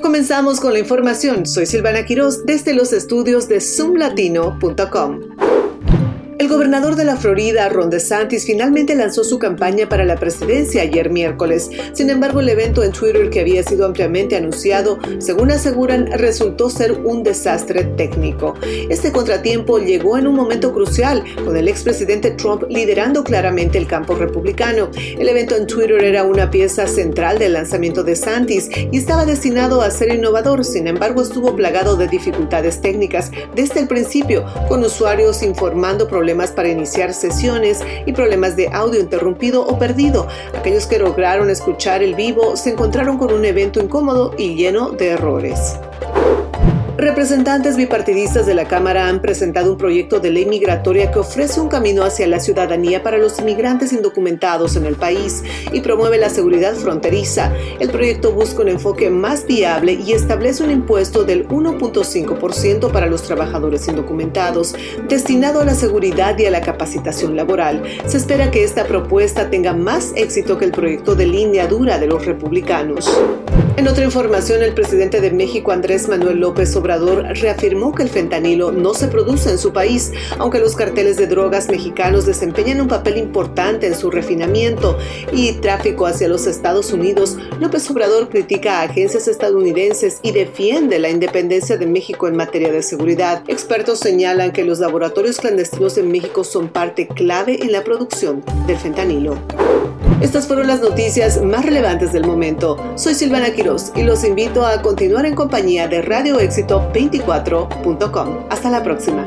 Comenzamos con la información. Soy Silvana Quiroz desde los estudios de zoomlatino.com. El gobernador de la Florida, Ron DeSantis, finalmente lanzó su campaña para la presidencia ayer miércoles. Sin embargo, el evento en Twitter que había sido ampliamente anunciado, según aseguran, resultó ser un desastre técnico. Este contratiempo llegó en un momento crucial, con el expresidente Trump liderando claramente el campo republicano. El evento en Twitter era una pieza central del lanzamiento de Santis y estaba destinado a ser innovador, sin embargo estuvo plagado de dificultades técnicas desde el principio, con usuarios informando problemas problemas para iniciar sesiones y problemas de audio interrumpido o perdido. Aquellos que lograron escuchar el vivo se encontraron con un evento incómodo y lleno de errores. Representantes bipartidistas de la Cámara han presentado un proyecto de ley migratoria que ofrece un camino hacia la ciudadanía para los inmigrantes indocumentados en el país y promueve la seguridad fronteriza. El proyecto busca un enfoque más viable y establece un impuesto del 1.5% para los trabajadores indocumentados, destinado a la seguridad y a la capacitación laboral. Se espera que esta propuesta tenga más éxito que el proyecto de línea dura de los republicanos. En otra información, el presidente de México, Andrés Manuel López Obrador, reafirmó que el fentanilo no se produce en su país, aunque los carteles de drogas mexicanos desempeñan un papel importante en su refinamiento y tráfico hacia los Estados Unidos. López Obrador critica a agencias estadounidenses y defiende la independencia de México en materia de seguridad. Expertos señalan que los laboratorios clandestinos en México son parte clave en la producción del fentanilo. Estas fueron las noticias más relevantes del momento. Soy Silvana Quiroz y los invito a continuar en compañía de radioexito24.com. Hasta la próxima.